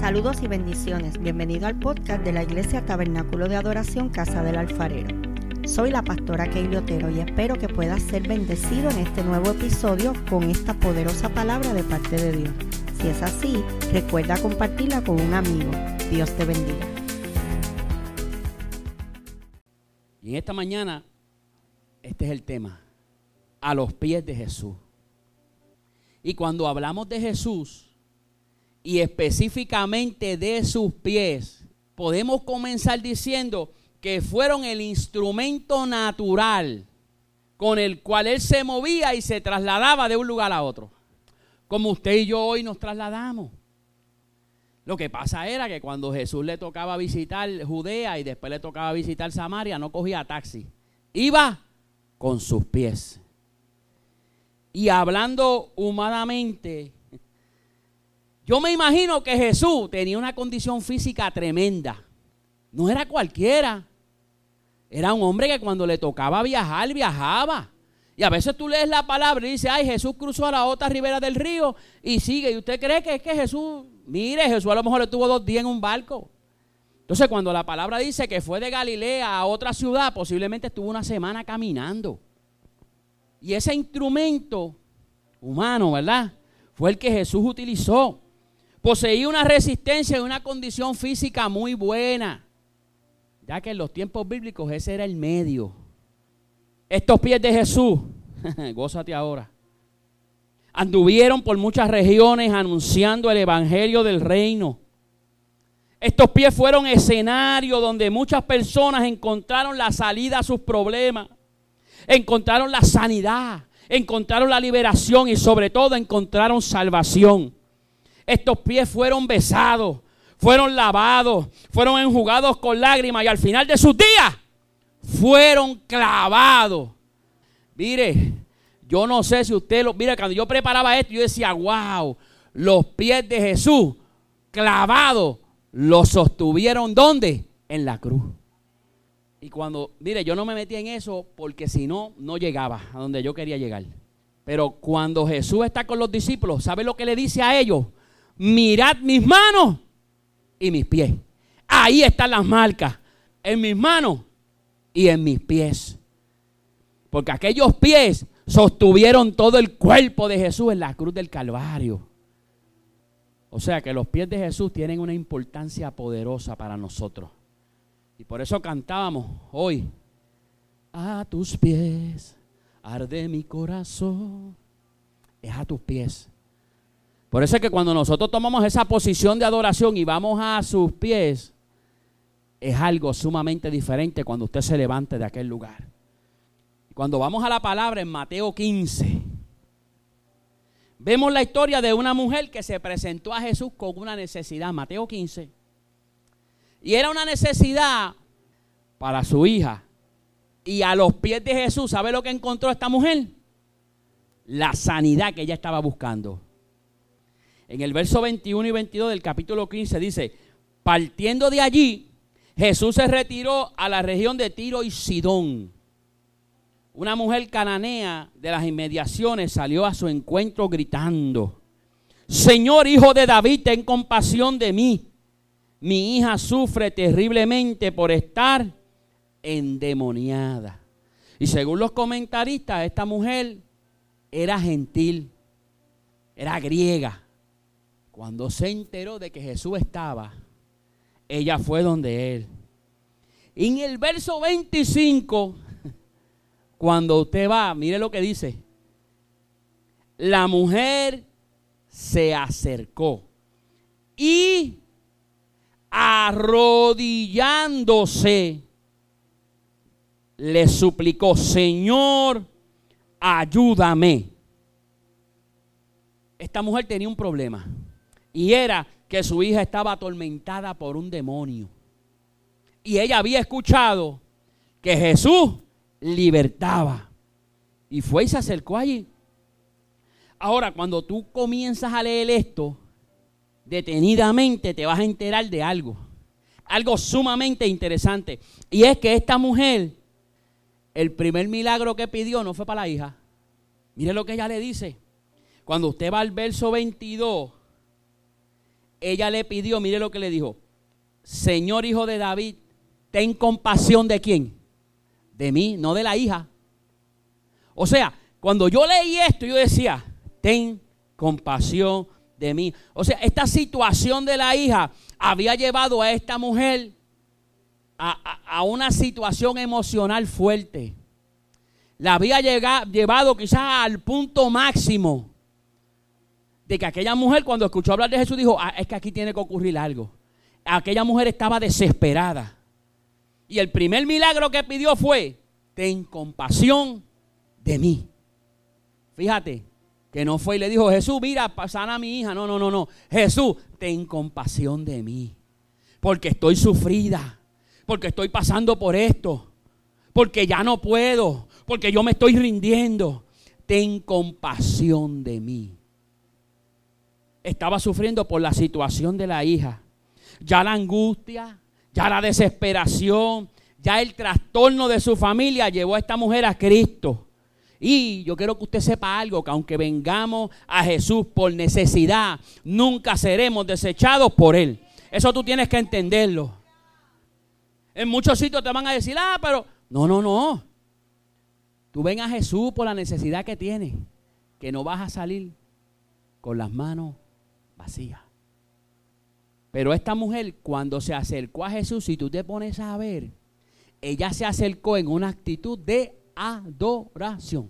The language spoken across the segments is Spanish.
Saludos y bendiciones. Bienvenido al podcast de la Iglesia Tabernáculo de Adoración Casa del Alfarero. Soy la pastora Keili Otero y espero que puedas ser bendecido en este nuevo episodio con esta poderosa palabra de parte de Dios. Si es así, recuerda compartirla con un amigo. Dios te bendiga. Y en esta mañana, este es el tema, a los pies de Jesús. Y cuando hablamos de Jesús, y específicamente de sus pies, podemos comenzar diciendo que fueron el instrumento natural con el cual él se movía y se trasladaba de un lugar a otro. Como usted y yo hoy nos trasladamos. Lo que pasa era que cuando Jesús le tocaba visitar Judea y después le tocaba visitar Samaria, no cogía taxi. Iba con sus pies. Y hablando humanamente, yo me imagino que Jesús tenía una condición física tremenda. No era cualquiera. Era un hombre que cuando le tocaba viajar, viajaba. Y a veces tú lees la palabra y dices, ay, Jesús cruzó a la otra ribera del río y sigue. Y usted cree que es que Jesús, mire, Jesús a lo mejor le tuvo dos días en un barco. Entonces cuando la palabra dice que fue de Galilea a otra ciudad, posiblemente estuvo una semana caminando. Y ese instrumento humano, ¿verdad? Fue el que Jesús utilizó. Poseía una resistencia y una condición física muy buena. Ya que en los tiempos bíblicos ese era el medio. Estos pies de Jesús, gózate ahora, anduvieron por muchas regiones anunciando el evangelio del reino. Estos pies fueron escenario donde muchas personas encontraron la salida a sus problemas, encontraron la sanidad, encontraron la liberación y sobre todo encontraron salvación. Estos pies fueron besados, fueron lavados, fueron enjugados con lágrimas y al final de sus días fueron clavados. Mire, yo no sé si usted lo. Mire, cuando yo preparaba esto, yo decía, wow, los pies de Jesús clavados los sostuvieron ¿dónde? En la cruz. Y cuando, mire, yo no me metí en eso porque si no, no llegaba a donde yo quería llegar. Pero cuando Jesús está con los discípulos, ¿sabe lo que le dice a ellos? Mirad mis manos y mis pies. Ahí están las marcas, en mis manos y en mis pies. Porque aquellos pies sostuvieron todo el cuerpo de Jesús en la cruz del Calvario. O sea que los pies de Jesús tienen una importancia poderosa para nosotros. Y por eso cantábamos hoy, a tus pies arde mi corazón. Es a tus pies. Por eso es que cuando nosotros tomamos esa posición de adoración y vamos a sus pies, es algo sumamente diferente cuando usted se levante de aquel lugar. Cuando vamos a la palabra en Mateo 15, vemos la historia de una mujer que se presentó a Jesús con una necesidad, Mateo 15. Y era una necesidad para su hija. Y a los pies de Jesús, ¿sabe lo que encontró esta mujer? La sanidad que ella estaba buscando. En el verso 21 y 22 del capítulo 15 dice, partiendo de allí, Jesús se retiró a la región de Tiro y Sidón. Una mujer cananea de las inmediaciones salió a su encuentro gritando, Señor hijo de David, ten compasión de mí. Mi hija sufre terriblemente por estar endemoniada. Y según los comentaristas, esta mujer era gentil, era griega. Cuando se enteró de que Jesús estaba, ella fue donde él. Y en el verso 25, cuando usted va, mire lo que dice. La mujer se acercó y arrodillándose le suplicó, Señor, ayúdame. Esta mujer tenía un problema. Y era que su hija estaba atormentada por un demonio. Y ella había escuchado que Jesús libertaba. Y fue y se acercó allí. Ahora, cuando tú comienzas a leer esto, detenidamente te vas a enterar de algo. Algo sumamente interesante. Y es que esta mujer, el primer milagro que pidió no fue para la hija. Mire lo que ella le dice. Cuando usted va al verso 22, ella le pidió, mire lo que le dijo, Señor hijo de David, ten compasión de quién? De mí, no de la hija. O sea, cuando yo leí esto, yo decía, ten compasión de mí. O sea, esta situación de la hija había llevado a esta mujer a, una situación emocional fuerte. La había llevado quizás al punto máximo de que aquella mujer cuando escuchó hablar de Jesús dijo, ah, es que aquí tiene que ocurrir algo. Aquella mujer estaba desesperada. Y el primer milagro que pidió fue, ten compasión de mí. Fíjate, que no fue y le dijo, Jesús, mira, sana a mi hija. No, no, no, no. Jesús, ten compasión de mí. Porque estoy sufrida. Porque estoy pasando por esto. Porque ya no puedo. Porque yo me estoy rindiendo. Ten compasión de mí estaba sufriendo por la situación de la hija. Ya la angustia, ya la desesperación, ya el trastorno de su familia llevó a esta mujer a Cristo. Y yo quiero que usted sepa algo, que aunque vengamos a Jesús por necesidad, nunca seremos desechados por Él. Eso tú tienes que entenderlo. En muchos sitios te van a decir, ah, pero no, no, no. Tú ven a Jesús por la necesidad que tienes, que no vas a salir con las manos vacía. Pero esta mujer cuando se acercó a Jesús, si tú te pones a ver, ella se acercó en una actitud de adoración.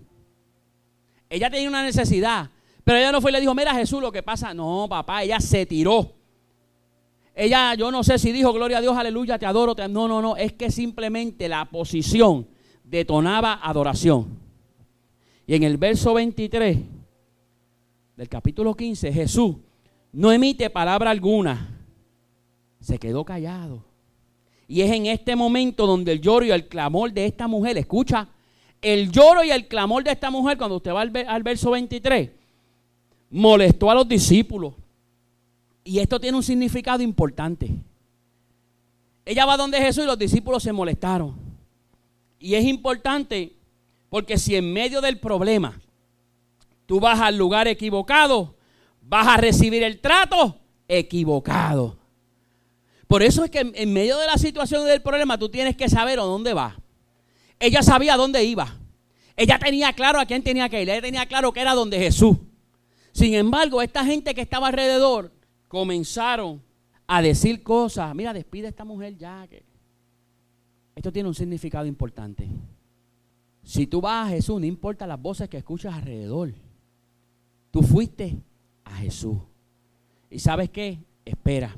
Ella tenía una necesidad, pero ella no fue y le dijo, mira Jesús, lo que pasa. No, papá, ella se tiró. Ella, yo no sé si dijo, gloria a Dios, aleluya, te adoro. No, no, no, es que simplemente la posición detonaba adoración. Y en el verso 23 del capítulo 15, Jesús no emite palabra alguna. Se quedó callado. Y es en este momento donde el lloro y el clamor de esta mujer, escucha, el lloro y el clamor de esta mujer, cuando usted va al, verso 23, molestó a los discípulos. Y esto tiene un significado importante. Ella va donde Jesús y los discípulos se molestaron. Y es importante porque si en medio del problema tú vas al lugar equivocado, vas a recibir el trato equivocado. Por eso es que en, medio de la situación del problema tú tienes que saber a dónde vas. Ella sabía a dónde iba. Ella tenía claro a quién tenía que ir. Ella tenía claro que era donde Jesús. Sin embargo, esta gente que estaba alrededor comenzaron a decir cosas. Mira, despide a esta mujer ya. Esto tiene un significado importante. Si tú vas a Jesús, no importa las voces que escuchas alrededor. Tú fuiste a Jesús. ¿Y sabes qué? Espera.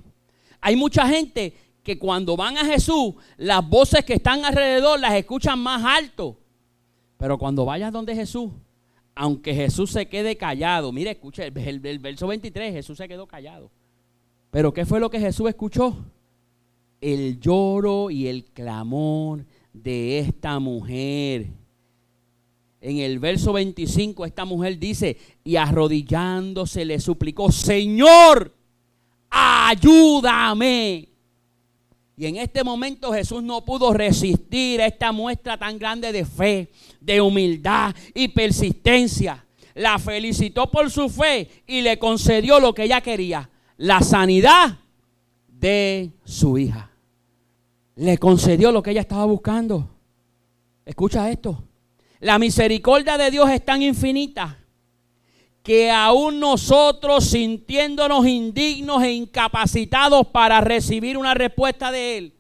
Hay mucha gente que cuando van a Jesús, las voces que están alrededor las escuchan más alto. Pero cuando vayas donde Jesús, aunque Jesús se quede callado, mire, escucha el, el verso 23, Jesús se quedó callado. Pero ¿qué fue lo que Jesús escuchó? El lloro y el clamor de esta mujer en el verso 25 esta mujer dice, y arrodillándose le suplicó, Señor, ayúdame. Y en este momento Jesús no pudo resistir a esta muestra tan grande de fe, de humildad y persistencia. La felicitó por su fe y le concedió lo que ella quería, la sanidad de su hija. Le concedió lo que ella estaba buscando. Escucha esto. La misericordia de Dios es tan infinita que aún nosotros sintiéndonos indignos e incapacitados para recibir una respuesta de Él,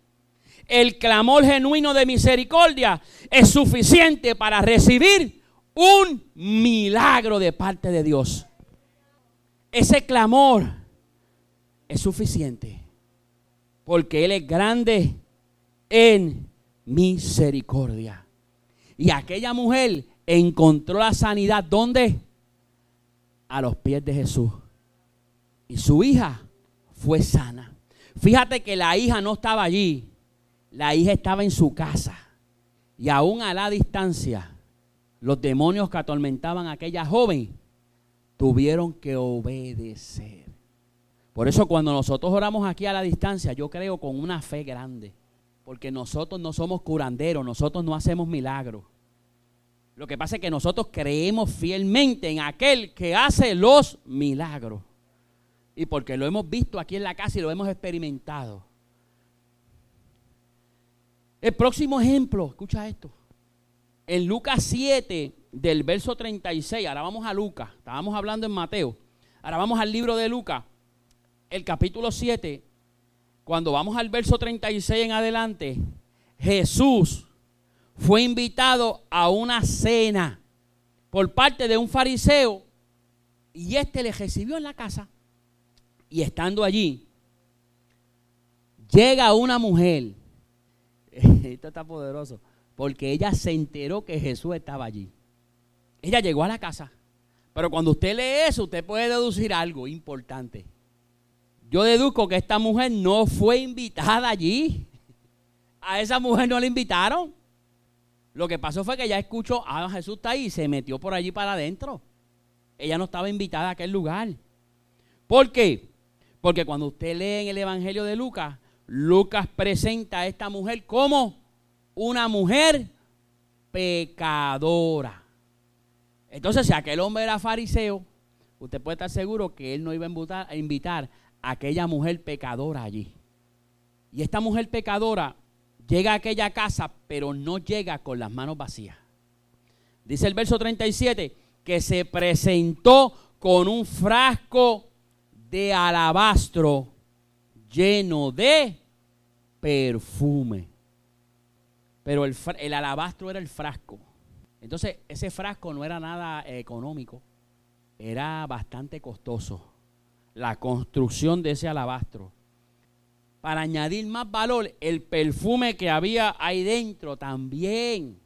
el clamor genuino de misericordia es suficiente para recibir un milagro de parte de Dios. Ese clamor es suficiente porque Él es grande en misericordia. Y aquella mujer encontró la sanidad. ¿Dónde? A los pies de Jesús. Y su hija fue sana. Fíjate que la hija no estaba allí. La hija estaba en su casa. Y aún a la distancia, los demonios que atormentaban a aquella joven tuvieron que obedecer. Por eso cuando nosotros oramos aquí a la distancia, yo creo con una fe grande. Porque nosotros no somos curanderos, nosotros no hacemos milagros. Lo que pasa es que nosotros creemos fielmente en aquel que hace los milagros. y porque lo hemos visto aquí en la casa y lo hemos experimentado. El próximo ejemplo, escucha esto. En Lucas 7, del verso 36, ahora vamos a Lucas, estábamos hablando en Mateo, ahora vamos al libro de Lucas, el capítulo 7, cuando vamos al verso 36 en adelante, Jesús fue invitado a una cena por parte de un fariseo y este le recibió en la casa y estando allí, llega una mujer, esto está poderoso, porque ella se enteró que Jesús estaba allí. Ella llegó a la casa, pero cuando usted lee eso, usted puede deducir algo importante. Yo deduzco que esta mujer no fue invitada allí. A esa mujer no la invitaron. Lo que pasó fue que ella escuchó, ah, Jesús está ahí y se metió por allí para adentro. Ella no estaba invitada a aquel lugar. ¿Por qué? Porque cuando usted lee en el Evangelio de Lucas, Lucas presenta a esta mujer como una mujer pecadora. Entonces, si aquel hombre era fariseo, usted puede estar seguro que él no iba a invitar, a aquella mujer pecadora allí. Y esta mujer pecadora llega a aquella casa, pero no llega con las manos vacías. Dice el verso 37 que se presentó con un frasco de alabastro lleno de perfume. Pero el, el, alabastro era el frasco. Entonces, ese frasco no era nada económico, era bastante costoso. La construcción de ese alabastro. Para añadir más valor, el perfume que había ahí dentro también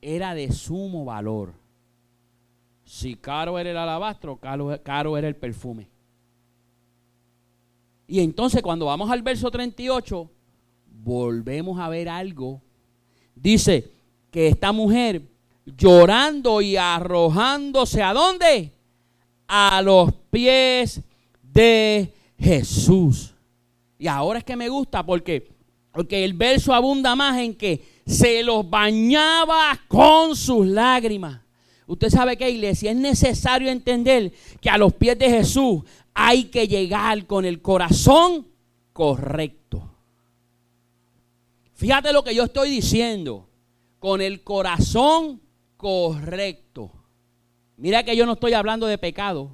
era de sumo valor. Si caro era el alabastro, caro, era el perfume. Y entonces cuando vamos al verso 38, volvemos a ver algo. Dice que esta mujer llorando y arrojándose a dónde? A los pies de Jesús. Y ahora es que me gusta porque, porque el verso abunda más en que se los bañaba con sus lágrimas. Usted sabe que iglesia es necesario entender que a los pies de Jesús hay que llegar con el corazón correcto. Fíjate lo que yo estoy diciendo. Con el corazón correcto. Mira que yo no estoy hablando de pecado.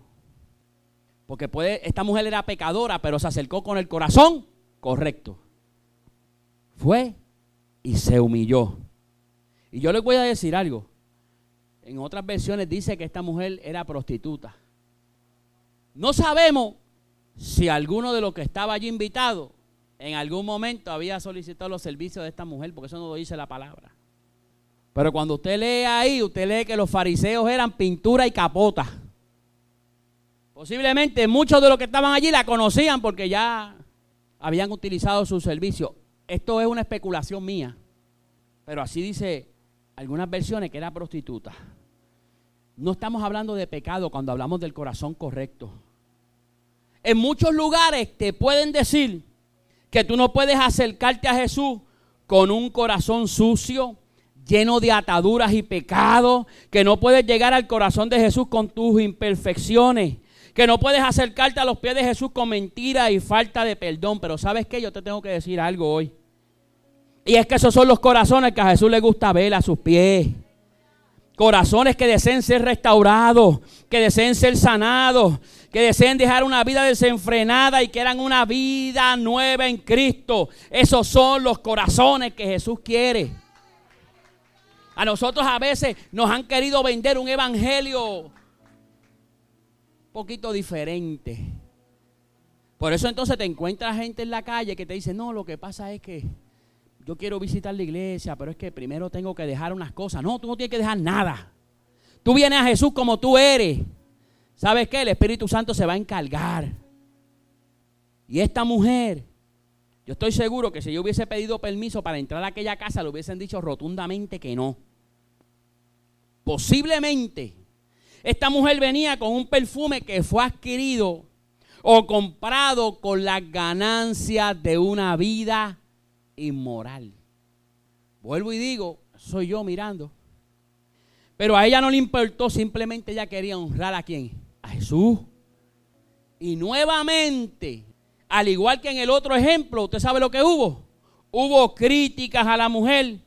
Porque puede, esta mujer era pecadora, pero se acercó con el corazón correcto. Fue y se humilló. Y yo les voy a decir algo. En otras versiones dice que esta mujer era prostituta. No sabemos si alguno de los que estaba allí invitado en algún momento había solicitado los servicios de esta mujer, porque eso no lo dice la palabra. Pero cuando usted lee ahí, usted lee que los fariseos eran pintura y capota. Posiblemente muchos de los que estaban allí la conocían porque ya habían utilizado su servicio. Esto es una especulación mía. Pero así dice algunas versiones que era prostituta. No estamos hablando de pecado cuando hablamos del corazón correcto. En muchos lugares te pueden decir que tú no puedes acercarte a Jesús con un corazón sucio, lleno de ataduras y pecados, que no puedes llegar al corazón de Jesús con tus imperfecciones, que no puedes acercarte a los pies de Jesús con mentiras y falta de perdón. Pero sabes qué, yo te tengo que decir algo hoy. Y es que esos son los corazones que a Jesús le gusta ver a sus pies. Corazones que deseen ser restaurados, que deseen ser sanados, que deseen dejar una vida desenfrenada y quieran una vida nueva en Cristo. Esos son los corazones que Jesús quiere. A nosotros a veces nos han querido vender un evangelio poquito diferente. Por eso entonces te encuentras gente en la calle que te dice, no, lo que pasa es que yo quiero visitar la iglesia, pero es que primero tengo que dejar unas cosas. No, tú no tienes que dejar nada. Tú vienes a Jesús como tú eres. ¿Sabes qué? El Espíritu Santo se va a encargar. Y esta mujer, yo estoy seguro que si yo hubiese pedido permiso para entrar a aquella casa, le hubiesen dicho rotundamente que no. Posiblemente esta mujer venía con un perfume que fue adquirido o comprado con las ganancias de una vida inmoral. Vuelvo y digo, soy yo mirando. Pero a ella no le importó, simplemente ella quería honrar a quién? A Jesús. Y nuevamente, al igual que en el otro ejemplo, usted sabe lo que hubo. Hubo críticas a la mujer.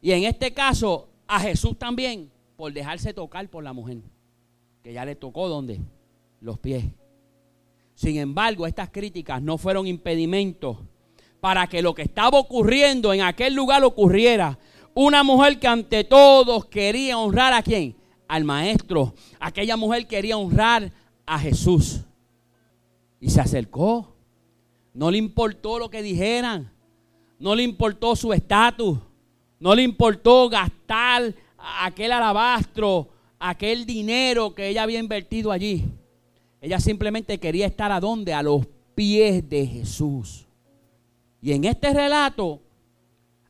Y en este caso, a Jesús también, por dejarse tocar por la mujer. Que ya le tocó donde? Los pies. Sin embargo, estas críticas no fueron impedimentos para que lo que estaba ocurriendo en aquel lugar ocurriera. Una mujer que ante todos quería honrar a quién? Al maestro. Aquella mujer quería honrar a Jesús. Y se acercó. No le importó lo que dijeran. No le importó su estatus. No le importó gastar aquel alabastro, aquel dinero que ella había invertido allí. Ella simplemente quería estar a donde? A los pies de Jesús. Y en este relato,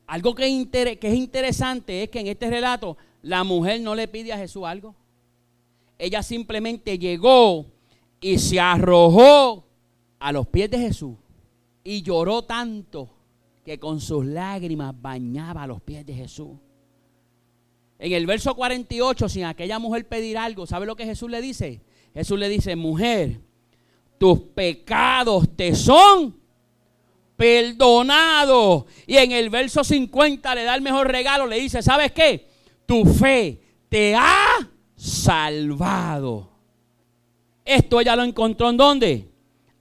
algo que, que, es interesante es que en este relato la mujer no le pide a Jesús algo. Ella simplemente llegó y se arrojó a los pies de Jesús y lloró tanto que con sus lágrimas bañaba a los pies de Jesús. En el verso 48, sin aquella mujer pedir algo, ¿sabe lo que Jesús le dice? Jesús le dice, mujer, tus pecados te son perdonados. Y en el verso 50 le da el mejor regalo, le dice, ¿sabes qué? Tu fe te ha salvado. Esto ella lo encontró en dónde?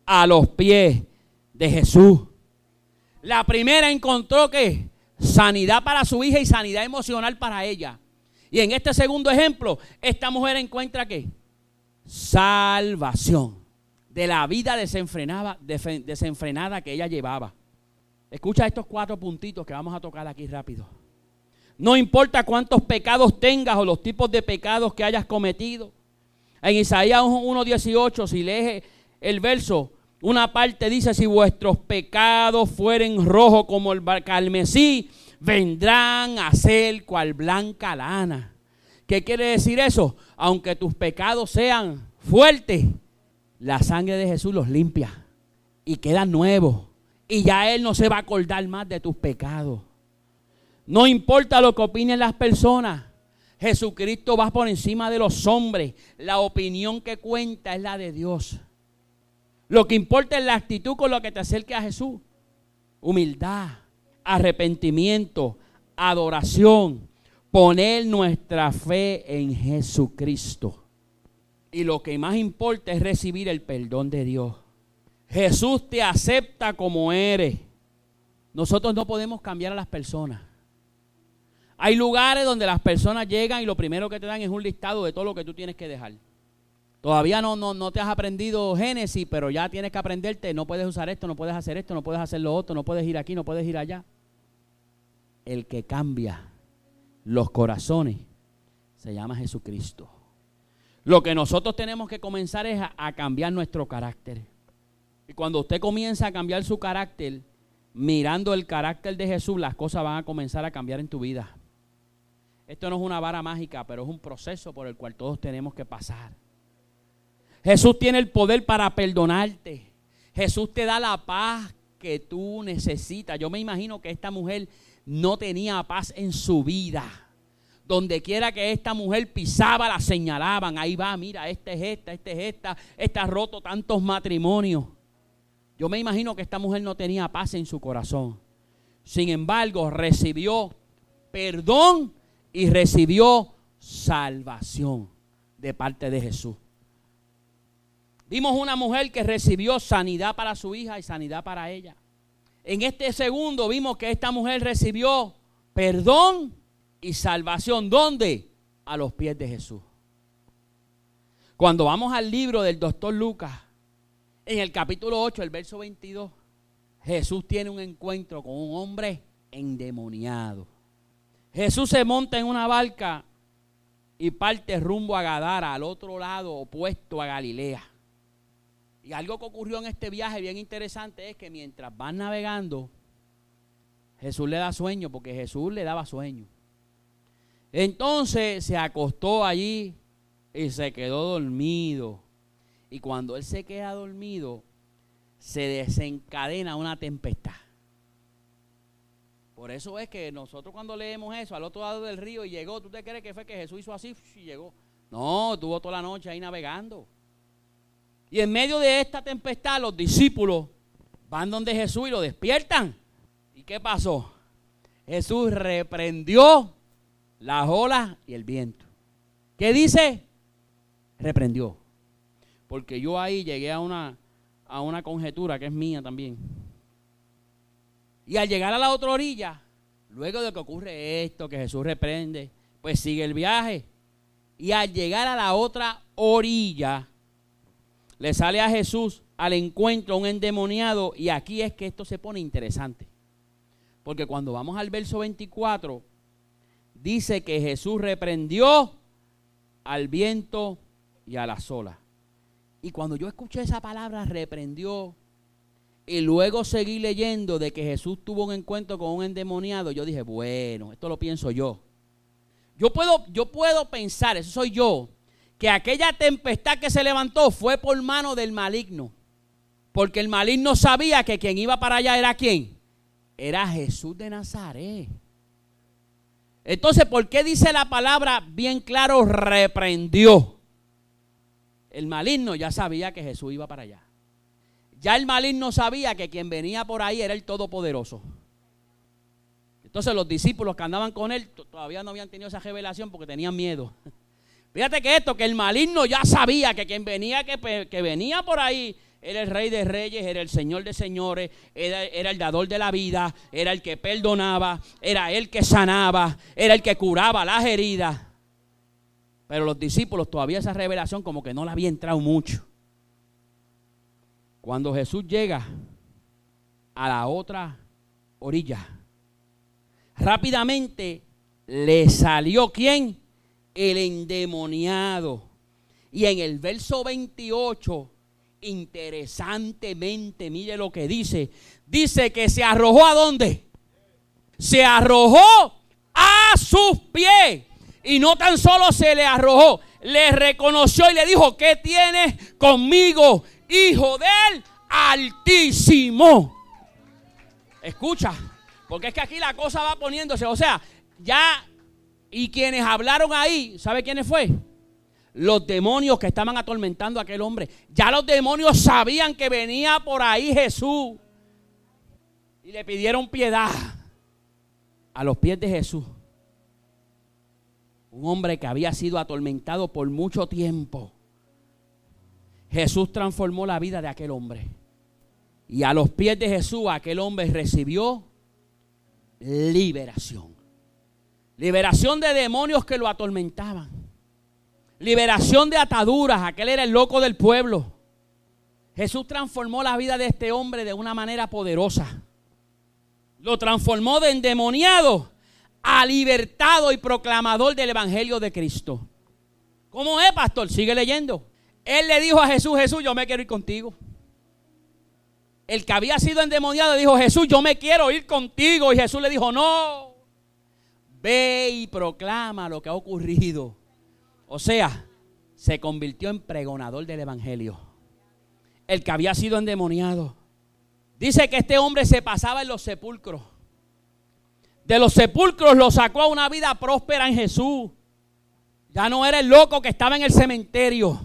A los pies de Jesús. La primera encontró que sanidad para su hija y sanidad emocional para ella. Y en este segundo ejemplo, esta mujer encuentra que salvación de la vida desenfrenada, desenfrenada que ella llevaba. Escucha estos cuatro puntitos que vamos a tocar aquí rápido. No importa cuántos pecados tengas o los tipos de pecados que hayas cometido. En Isaías 1.18, si lees el verso, una parte dice, si vuestros pecados fueren rojos como el carmesí, vendrán a ser cual blanca lana. ¿Qué quiere decir eso? Aunque tus pecados sean fuertes, la sangre de Jesús los limpia y quedan nuevos. Y ya Él no se va a acordar más de tus pecados. No importa lo que opinen las personas. Jesucristo va por encima de los hombres. La opinión que cuenta es la de Dios. Lo que importa es la actitud con la que te acerques a Jesús. Humildad, arrepentimiento, adoración, poner nuestra fe en Jesucristo. Y lo que más importa es recibir el perdón de Dios. Jesús te acepta como eres. Nosotros no podemos cambiar a las personas. Hay lugares donde las personas llegan y lo primero que te dan es un listado de todo lo que tú tienes que dejar. Todavía no, no, no te has aprendido Génesis, pero ya tienes que aprenderte. No puedes usar esto, no puedes hacer esto, no puedes hacer lo otro, no puedes ir aquí, no puedes ir allá. El que cambia los corazones, se llama Jesucristo. Lo que nosotros tenemos que comenzar es a, cambiar nuestro carácter. Y cuando usted comienza a cambiar su carácter, mirando el carácter de Jesús, las cosas van a comenzar a cambiar en tu vida. Esto no es una vara mágica, pero es un proceso por el cual todos tenemos que pasar. Jesús tiene el poder para perdonarte. Jesús te da la paz que tú necesitas. Yo me imagino que esta mujer no tenía paz en su vida. Donde quiera que esta mujer pisaba, la señalaban. Ahí va, mira, esta es esta, esta es esta. Esta ha roto tantos matrimonios. Yo me imagino que esta mujer no tenía paz en su corazón. Sin embargo, recibió perdón y recibió salvación de parte de Jesús. Vimos una mujer que recibió sanidad para su hija y sanidad para ella. En este segundo vimos que esta mujer recibió perdón y salvación. ¿Dónde? A los pies de Jesús. Cuando vamos al libro del doctor Lucas, en el capítulo 8, el verso 22, Jesús tiene un encuentro con un hombre endemoniado. Jesús se monta en una barca y parte rumbo a Gadara, al otro lado opuesto a Galilea. Y algo que ocurrió en este viaje bien interesante es que mientras van navegando, Jesús le da sueño, porque Jesús le daba sueño. Entonces se acostó allí y se quedó dormido. Y cuando él se queda dormido, se desencadena una tempestad. Por eso es que nosotros cuando leemos eso, al otro lado del río y llegó, ¿tú te crees que fue que Jesús hizo así y llegó? No, estuvo toda la noche ahí navegando. Y en medio de esta tempestad los discípulos van donde Jesús y lo despiertan. ¿Y qué pasó? Jesús reprendió las olas y el viento. ¿Qué dice? Reprendió. Porque yo ahí llegué a una, a una conjetura que es mía también. Y al llegar a la otra orilla, luego de que ocurre esto, que Jesús reprende, pues sigue el viaje. Y al llegar a la otra orilla, le sale a Jesús al encuentro un endemoniado. Y aquí es que esto se pone interesante. Porque cuando vamos al verso 24, dice que Jesús reprendió al viento y a la sola. Y cuando yo escuché esa palabra, reprendió, y luego seguí leyendo de que Jesús tuvo un encuentro con un endemoniado, yo dije, bueno, esto lo pienso yo. Yo puedo, yo puedo pensar, eso soy yo, que aquella tempestad que se levantó fue por mano del maligno. Porque el maligno sabía que quien iba para allá era quién. Era Jesús de Nazaret. Entonces, ¿por qué dice la palabra bien claro reprendió? El maligno ya sabía que Jesús iba para allá. Ya el maligno sabía que quien venía por ahí era el Todopoderoso. Entonces los discípulos que andaban con él todavía no habían tenido esa revelación porque tenían miedo. Fíjate que esto, que el maligno ya sabía que quien venía, que, que venía por ahí era el rey de reyes, era el señor de señores, era, era, el dador de la vida, era el que perdonaba, era el que sanaba, era el que curaba las heridas. Pero los discípulos todavía esa revelación como que no la había entrado mucho. Cuando Jesús llega a la otra orilla, rápidamente le salió quién? El endemoniado. Y en el verso 28, interesantemente, mire lo que dice. Dice que se arrojó a dónde? Se arrojó a sus pies. Y no tan solo se le arrojó, le reconoció y le dijo, ¿qué tienes conmigo? hijo del Altísimo. Escucha, porque es que aquí la cosa va poniéndose, o sea, ya, y quienes hablaron ahí, ¿sabe quiénes fue? Los demonios que estaban atormentando a aquel hombre. Ya los demonios sabían que venía por ahí Jesús. Y le pidieron piedad a los pies de Jesús. Un hombre que había sido atormentado por mucho tiempo. Jesús transformó la vida de aquel hombre. Y a los pies de Jesús aquel hombre recibió liberación. Liberación de demonios que lo atormentaban. Liberación de ataduras. Aquel era el loco del pueblo. Jesús transformó la vida de este hombre de una manera poderosa. Lo transformó de endemoniado a libertado y proclamador del Evangelio de Cristo. ¿Cómo es, pastor? Sigue leyendo. Él le dijo a Jesús, Jesús, yo me quiero ir contigo. El que había sido endemoniado dijo, Jesús, yo me quiero ir contigo. Y Jesús le dijo, no, ve y proclama lo que ha ocurrido. O sea, se convirtió en pregonador del Evangelio. El que había sido endemoniado. Dice que este hombre se pasaba en los sepulcros. De los sepulcros lo sacó a una vida próspera en Jesús. Ya no era el loco que estaba en el cementerio.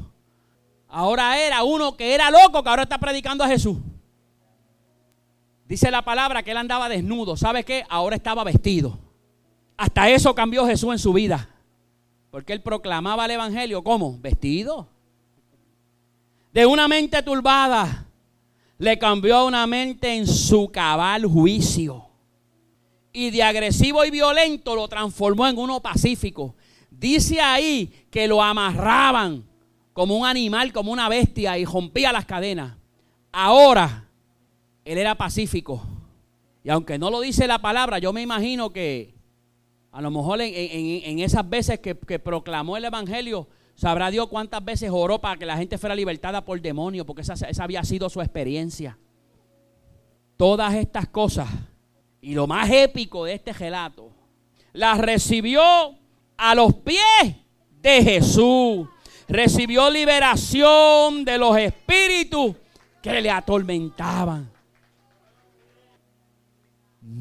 Ahora era uno que era loco que ahora está predicando a Jesús. Dice la palabra que él andaba desnudo. ¿Sabe qué? Ahora estaba vestido. Hasta eso cambió Jesús en su vida. Porque él proclamaba el Evangelio ¿cómo? Vestido. De una mente turbada le cambió a una mente en su cabal juicio. Y de agresivo y violento lo transformó en uno pacífico. Dice ahí que lo amarraban como un animal, como una bestia y rompía las cadenas. Ahora, él era pacífico. Y aunque no lo dice la palabra, yo me imagino que a lo mejor en, esas veces que, proclamó el Evangelio, sabrá Dios cuántas veces oró para que la gente fuera libertada por demonio, porque esa, esa había sido su experiencia. Todas estas cosas, y lo más épico de este relato, las recibió a los pies de Jesús recibió liberación de los espíritus que le atormentaban.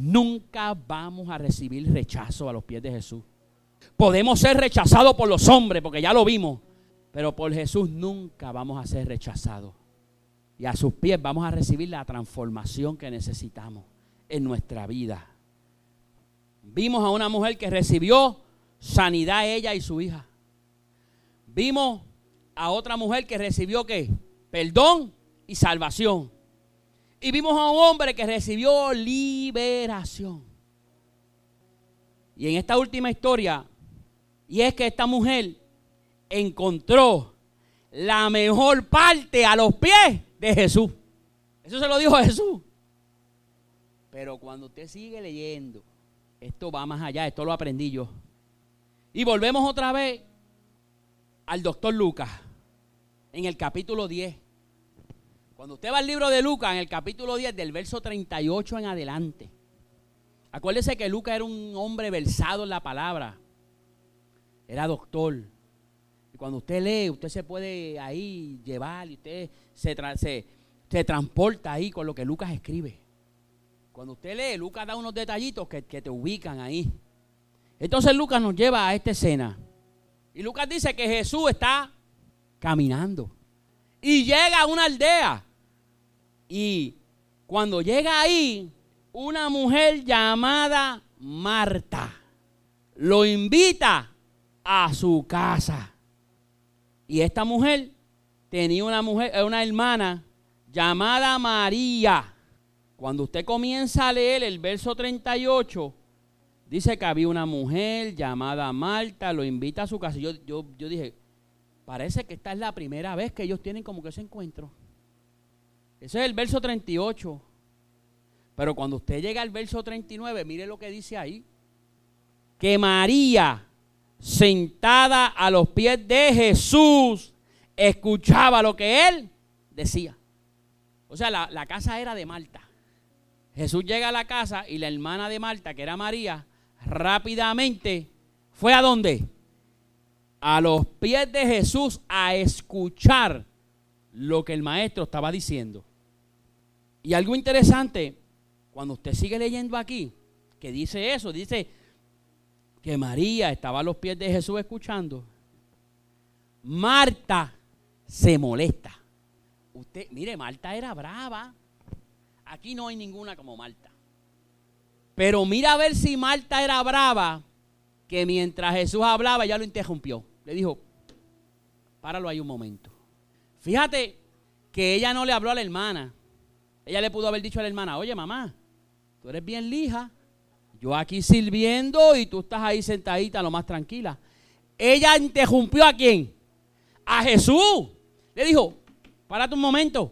Nunca vamos a recibir rechazo a los pies de Jesús. Podemos ser rechazados por los hombres, porque ya lo vimos. Pero por Jesús nunca vamos a ser rechazados. Y a sus pies vamos a recibir la transformación que necesitamos en nuestra vida. Vimos a una mujer que recibió sanidad ella y su hija. Vimos a otra mujer que recibió qué? Perdón y salvación. Y vimos a un hombre que recibió liberación. Y en esta última historia, y es que esta mujer encontró la mejor parte a los pies de Jesús. Eso se lo dijo Jesús. Pero cuando usted sigue leyendo, esto va más allá, esto lo aprendí yo. Y volvemos otra vez al doctor Lucas en el capítulo 10. Cuando usted va al libro de Lucas, en el capítulo 10, del verso 38 en adelante. Acuérdese que Lucas era un hombre versado en la palabra. Era doctor. Y cuando usted lee, usted se puede ahí llevar y usted se, se, transporta ahí con lo que Lucas escribe. Cuando usted lee, Lucas da unos detallitos que, que te ubican ahí. Entonces Lucas nos lleva a esta escena. Y Lucas dice que Jesús está caminando. Y llega a una aldea. Y cuando llega ahí, una mujer llamada Marta lo invita a su casa. Y esta mujer tenía una mujer, una hermana llamada María. Cuando usted comienza a leer el verso 38, dice que había una mujer llamada Marta, lo invita a su casa. yo, yo, yo dije, parece que esta es la primera vez que ellos tienen como que ese encuentro. Ese es el verso 38. Pero cuando usted llega al verso 39, mire lo que dice ahí. Que María, sentada a los pies de Jesús, escuchaba lo que él decía. O sea, la, la casa era de Marta. Jesús llega a la casa y la hermana de Marta, que era María, rápidamente fue a dónde? A los pies de Jesús a escuchar lo que el maestro estaba diciendo. Y algo interesante, cuando usted sigue leyendo aquí, que dice eso, dice que María estaba a los pies de Jesús escuchando. Marta se molesta. Usted, mire, Marta era brava. Aquí no hay ninguna como Marta. Pero mira a ver si Marta era brava, que mientras Jesús hablaba, ya lo interrumpió. Le dijo, páralo ahí un momento. Fíjate que ella no le habló a la hermana. Ella le pudo haber dicho a la hermana, oye mamá, tú eres bien lija. Yo aquí sirviendo y tú estás ahí sentadita lo más tranquila. Ella interrumpió a quién? A Jesús. Le dijo, párate un momento.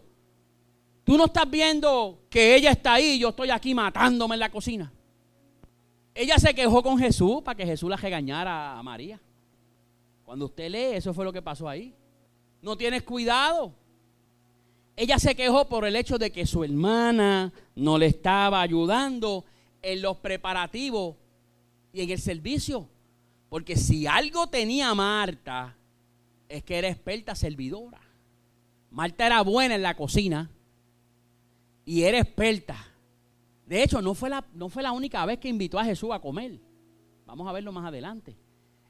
Tú no estás viendo que ella está ahí y yo estoy aquí matándome en la cocina. Ella se quejó con Jesús para que Jesús la regañara a María. Cuando usted lee, eso fue lo que pasó ahí. No tienes cuidado. Ella se quejó por el hecho de que su hermana no le estaba ayudando en los preparativos y en el servicio. Porque si algo tenía Marta, es que era experta servidora. Marta era buena en la cocina y era experta. De hecho, no fue, la, no fue la única vez que invitó a Jesús a comer. Vamos a verlo más adelante.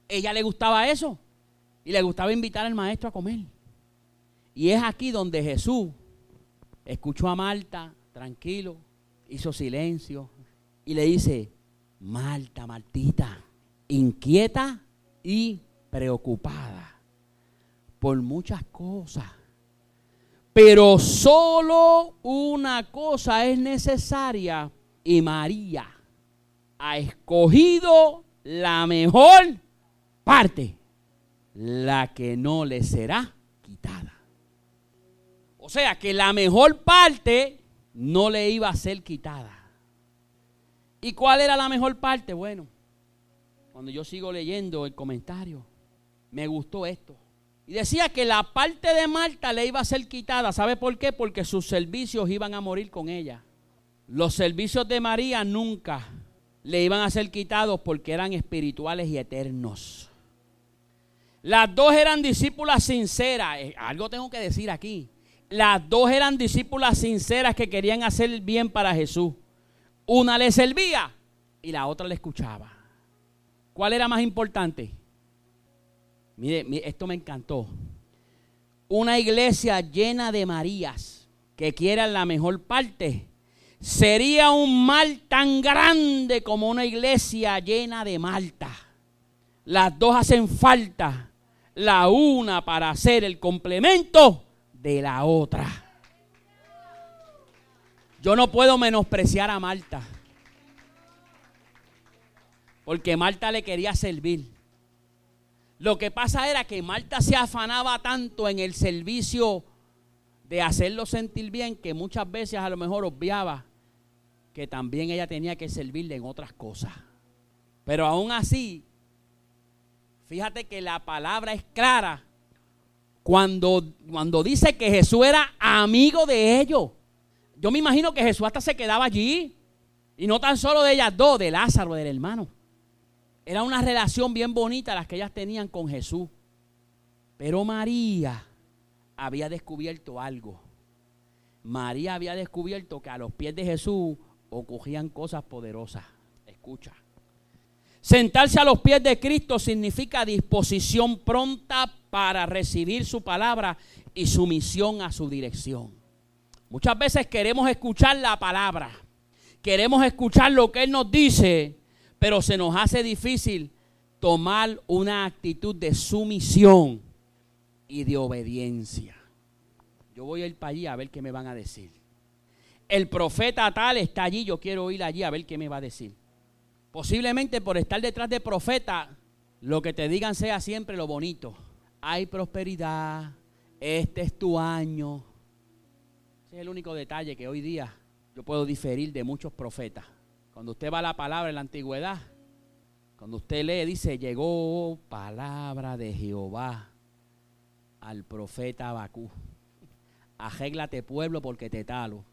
Ella le gustaba eso y le gustaba invitar al maestro a comer. Y es aquí donde Jesús escuchó a Marta, tranquilo, hizo silencio y le dice, Marta, Martita, inquieta y preocupada por muchas cosas. Pero solo una cosa es necesaria y María ha escogido la mejor parte, la que no le será quitada. O sea que la mejor parte no le iba a ser quitada. ¿Y cuál era la mejor parte? Bueno, cuando yo sigo leyendo el comentario, me gustó esto. Y decía que la parte de Marta le iba a ser quitada. ¿Sabe por qué? Porque sus servicios iban a morir con ella. Los servicios de María nunca le iban a ser quitados porque eran espirituales y eternos. Las dos eran discípulas sinceras. Eh, algo tengo que decir aquí. Las dos eran discípulas sinceras que querían hacer bien para Jesús. Una le servía y la otra le escuchaba. ¿Cuál era más importante? Mire, esto me encantó. una iglesia llena de Marías que quieran la mejor parte, sería un mal tan grande como una iglesia llena de Malta. Las dos hacen falta, la una para hacer el complemento de la otra. Yo no puedo menospreciar a Malta. Porque Marta le quería servir. Lo que pasa era que Marta se afanaba tanto en el servicio de hacerlo sentir bien que muchas veces a lo mejor obviaba que también ella tenía que servirle en otras cosas. Pero aún así, fíjate que la palabra es clara cuando, cuando dice que Jesús era amigo de ellos. Yo me imagino que Jesús hasta se quedaba allí. Y no tan solo de ellas dos, de Lázaro, del hermano. Era una relación bien bonita las que ellas tenían con Jesús. Pero María había descubierto algo. María había descubierto que a los pies de Jesús ocurrían cosas poderosas. Escucha. Sentarse a los pies de Cristo significa disposición pronta para recibir su palabra y sumisión a su dirección. Muchas veces queremos escuchar la palabra, queremos escuchar lo que Él nos dice, pero se nos hace difícil tomar una actitud de sumisión y de obediencia. Yo voy a ir para allí a ver qué me van a decir. El profeta tal está allí, yo quiero ir allí a ver qué me va a decir. Posiblemente por estar detrás de profeta, lo que te digan sea siempre lo bonito. Hay prosperidad, este es tu año. Ese es el único detalle que hoy día yo puedo diferir de muchos profetas. Cuando usted va a la palabra en la antigüedad, cuando usted lee, dice, llegó palabra de Jehová al profeta Abacú. Arréglate pueblo porque te talo.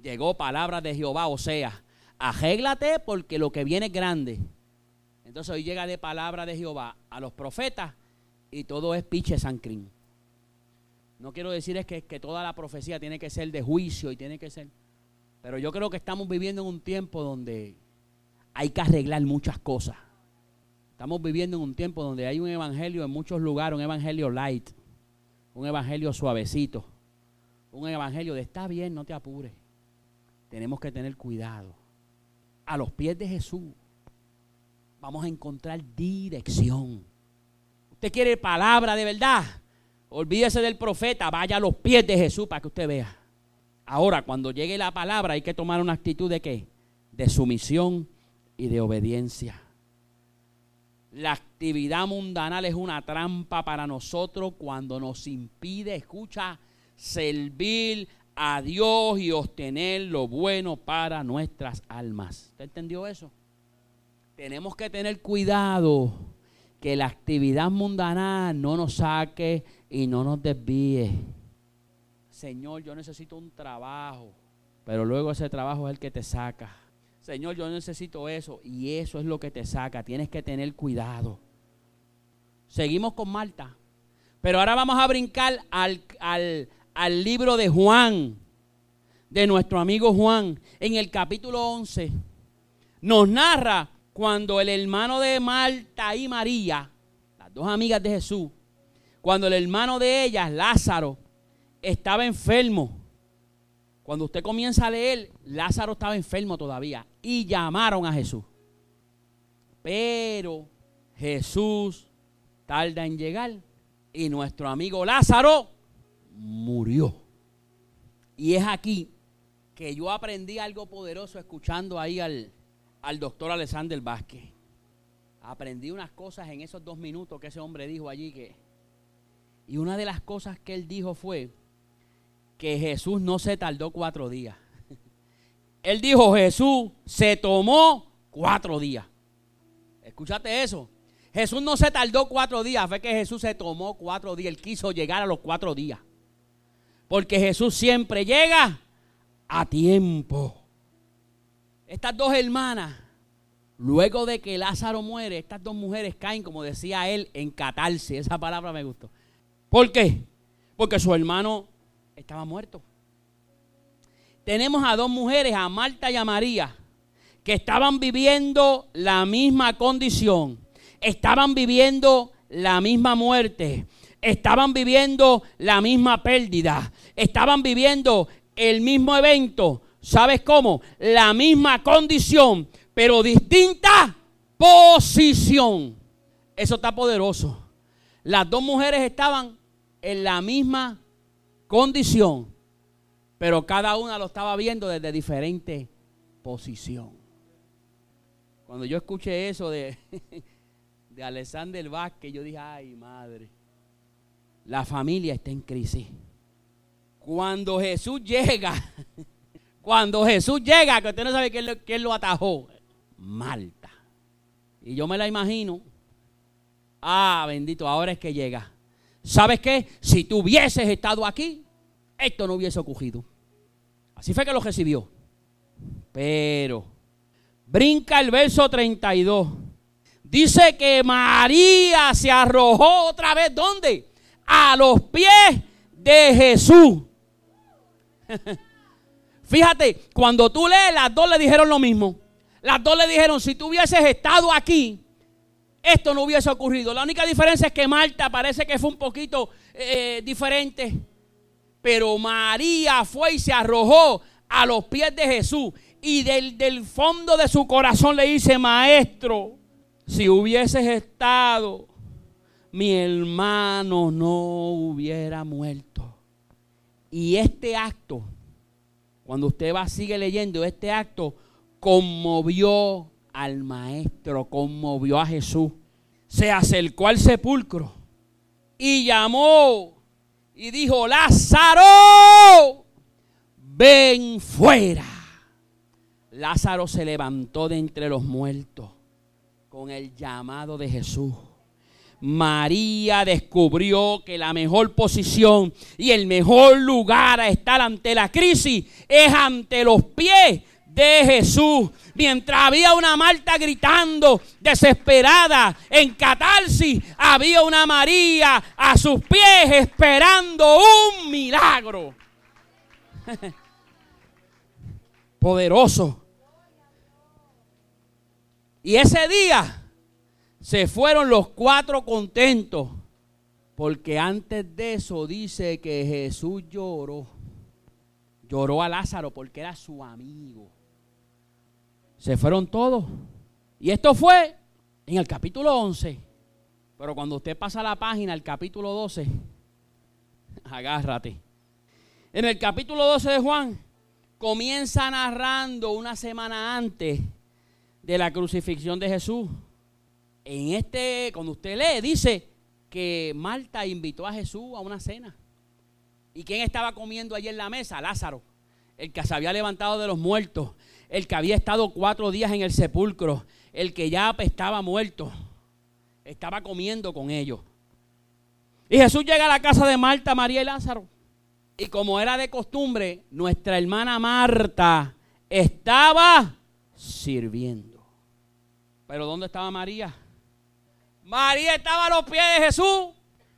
Llegó palabra de Jehová, o sea, arréglate porque lo que viene es grande. Entonces hoy llega de palabra de Jehová a los profetas y todo es piche sancrín. No quiero decir es que, que toda la profecía tiene que ser de juicio y tiene que ser... Pero yo creo que estamos viviendo en un tiempo donde hay que arreglar muchas cosas. Estamos viviendo en un tiempo donde hay un evangelio en muchos lugares, un evangelio light, un evangelio suavecito, un evangelio de está bien, no te apures. Tenemos que tener cuidado. A los pies de Jesús vamos a encontrar dirección. Usted quiere palabra de verdad. Olvídese del profeta, vaya a los pies de Jesús para que usted vea. Ahora, cuando llegue la palabra, hay que tomar una actitud de qué? De sumisión y de obediencia. La actividad mundanal es una trampa para nosotros cuando nos impide, escucha, servir a Dios y obtener lo bueno para nuestras almas. ¿Usted entendió eso? Tenemos que tener cuidado que la actividad mundanal no nos saque y no nos desvíe. Señor, yo necesito un trabajo, pero luego ese trabajo es el que te saca. Señor, yo necesito eso y eso es lo que te saca. Tienes que tener cuidado. Seguimos con Marta, pero ahora vamos a brincar al, al libro de Juan, de nuestro amigo Juan, en el capítulo 11. Nos narra cuando el hermano de Marta y María, las dos amigas de Jesús, cuando el hermano de ellas, Lázaro, estaba enfermo. Cuando usted comienza a leer, Lázaro estaba enfermo todavía y llamaron a Jesús. Pero Jesús tarda en llegar y nuestro amigo Lázaro murió. Y es aquí que yo aprendí algo poderoso escuchando ahí al, al doctor Alexander Vázquez. Aprendí unas cosas en esos dos minutos que ese hombre dijo allí que... Y una de las cosas que él dijo fue, que Jesús no se tardó cuatro días. Él dijo, Jesús se tomó cuatro días. Escúchate eso. Jesús no se tardó cuatro días, fue que Jesús se tomó cuatro días. Él quiso llegar a los cuatro días. Porque Jesús siempre llega a tiempo. Estas dos hermanas, luego de que Lázaro muere, estas dos mujeres caen, como decía él, en catarse. Esa palabra me gustó. ¿Por qué? Porque su hermano estaba muerto. Tenemos a dos mujeres, a Marta y a María, que estaban viviendo la misma condición, estaban viviendo la misma muerte, estaban viviendo la misma pérdida, estaban viviendo el mismo evento. ¿Sabes cómo? La misma condición, pero distinta posición. Eso está poderoso. Las dos mujeres estaban en la misma condición, pero cada una lo estaba viendo desde diferente posición. Cuando yo escuché eso de, de Alexander Vázquez, yo dije, ay madre, la familia está en crisis. Cuando Jesús llega, cuando Jesús llega, que usted no sabe quién lo, atajó, Malta. Y yo me la imagino, ah, bendito, ahora es que llega. ¿Sabes qué? Si tú hubieses estado aquí, esto no hubiese ocurrido. Así fue que lo recibió. Pero, brinca el verso 32. Dice que María se arrojó otra vez, ¿dónde? A los pies de Jesús. Fíjate, cuando tú lees, las dos le dijeron lo mismo. Las dos le dijeron, si tú hubieses estado aquí, esto no hubiese ocurrido. La única diferencia es que Marta parece que fue un poquito eh, diferente. Pero María fue y se arrojó a los pies de Jesús. Y del, del fondo de su corazón le dice, maestro, si hubieses estado, mi hermano no hubiera muerto. Y este acto, cuando usted va, sigue leyendo, este acto conmovió al maestro, conmovió a Jesús. Se acercó al sepulcro y llamó y dijo, Lázaro, ven fuera. Lázaro se levantó de entre los muertos con el llamado de Jesús. María descubrió que la mejor posición y el mejor lugar a estar ante la crisis es ante los pies de Jesús. Mientras había una Marta gritando, desesperada, en catarsis, había una María a sus pies esperando un milagro. Poderoso. Y ese día se fueron los cuatro contentos. Porque antes de eso dice que Jesús lloró. Lloró a Lázaro porque era su amigo. Se fueron todos. Y esto fue en el capítulo 11. Pero cuando usted pasa la página, el capítulo 12, agárrate. En el capítulo 12 de Juan, comienza narrando una semana antes de la crucifixión de Jesús. En este, cuando usted lee, dice que Marta invitó a Jesús a una cena. ¿Y quién estaba comiendo allí en la mesa? Lázaro, el que se había levantado de los muertos, el que había estado cuatro días en el sepulcro, el que ya estaba muerto, estaba comiendo con ellos. Y Jesús llega a la casa de Marta, María y Lázaro. Y como era de costumbre, nuestra hermana Marta estaba sirviendo. Pero ¿dónde estaba María? María estaba a los pies de Jesús.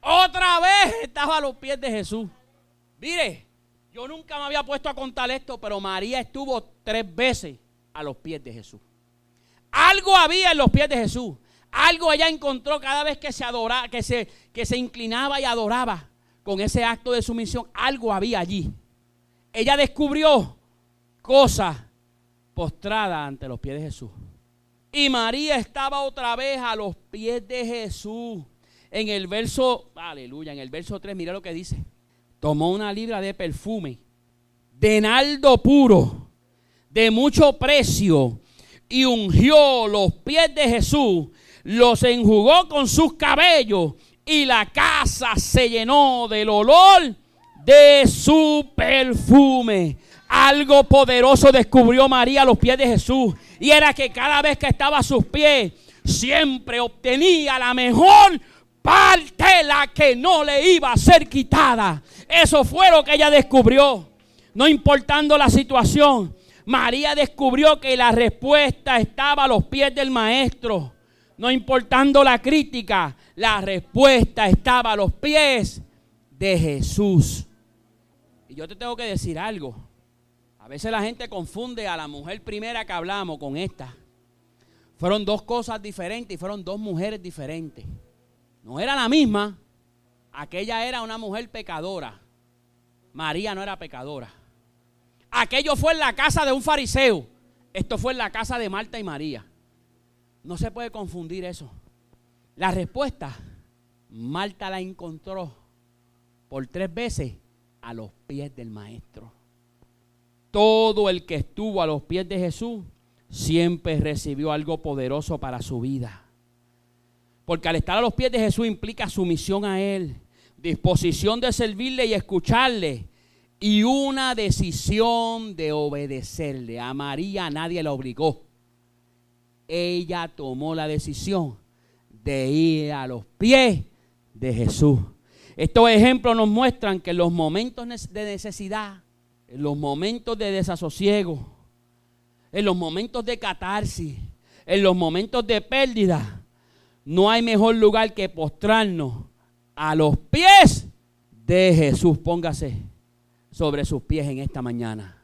Otra vez estaba a los pies de Jesús. Mire, yo nunca me había puesto a contar esto, pero María estuvo tres veces a los pies de Jesús. Algo había en los pies de Jesús. Algo ella encontró cada vez que se adoraba, que se, que se inclinaba y adoraba con ese acto de sumisión. Algo había allí. Ella descubrió cosas postradas ante los pies de Jesús. Y María estaba otra vez a los pies de Jesús. En el verso, aleluya, en el verso 3, mira lo que dice tomó una libra de perfume, de nardo puro, de mucho precio, y ungió los pies de Jesús, los enjugó con sus cabellos, y la casa se llenó del olor de su perfume. Algo poderoso descubrió María a los pies de Jesús. Y era que cada vez que estaba a sus pies, siempre obtenía la mejor parte, la que no le iba a ser quitada. Eso fue lo que ella descubrió. No importando la situación, María descubrió que la respuesta estaba a los pies del maestro. No importando la crítica, la respuesta estaba a los pies de Jesús. Y yo te tengo que decir algo. A veces la gente confunde a la mujer primera que hablamos con esta. Fueron dos cosas diferentes y fueron dos mujeres diferentes. No era la misma. Aquella era una mujer pecadora. María no era pecadora. Aquello fue en la casa de un fariseo. Esto fue en la casa de Marta y María. No se puede confundir eso. La respuesta, Marta la encontró por tres veces a los pies del maestro. Todo el que estuvo a los pies de Jesús siempre recibió algo poderoso para su vida. Porque al estar a los pies de Jesús implica sumisión a Él, disposición de servirle y escucharle y una decisión de obedecerle. A María nadie la obligó. Ella tomó la decisión de ir a los pies de Jesús. Estos ejemplos nos muestran que en los momentos de necesidad, en los momentos de desasosiego, en los momentos de catarsis, en los momentos de pérdida, no hay mejor lugar que postrarnos a los pies de Jesús. Póngase sobre sus pies en esta mañana.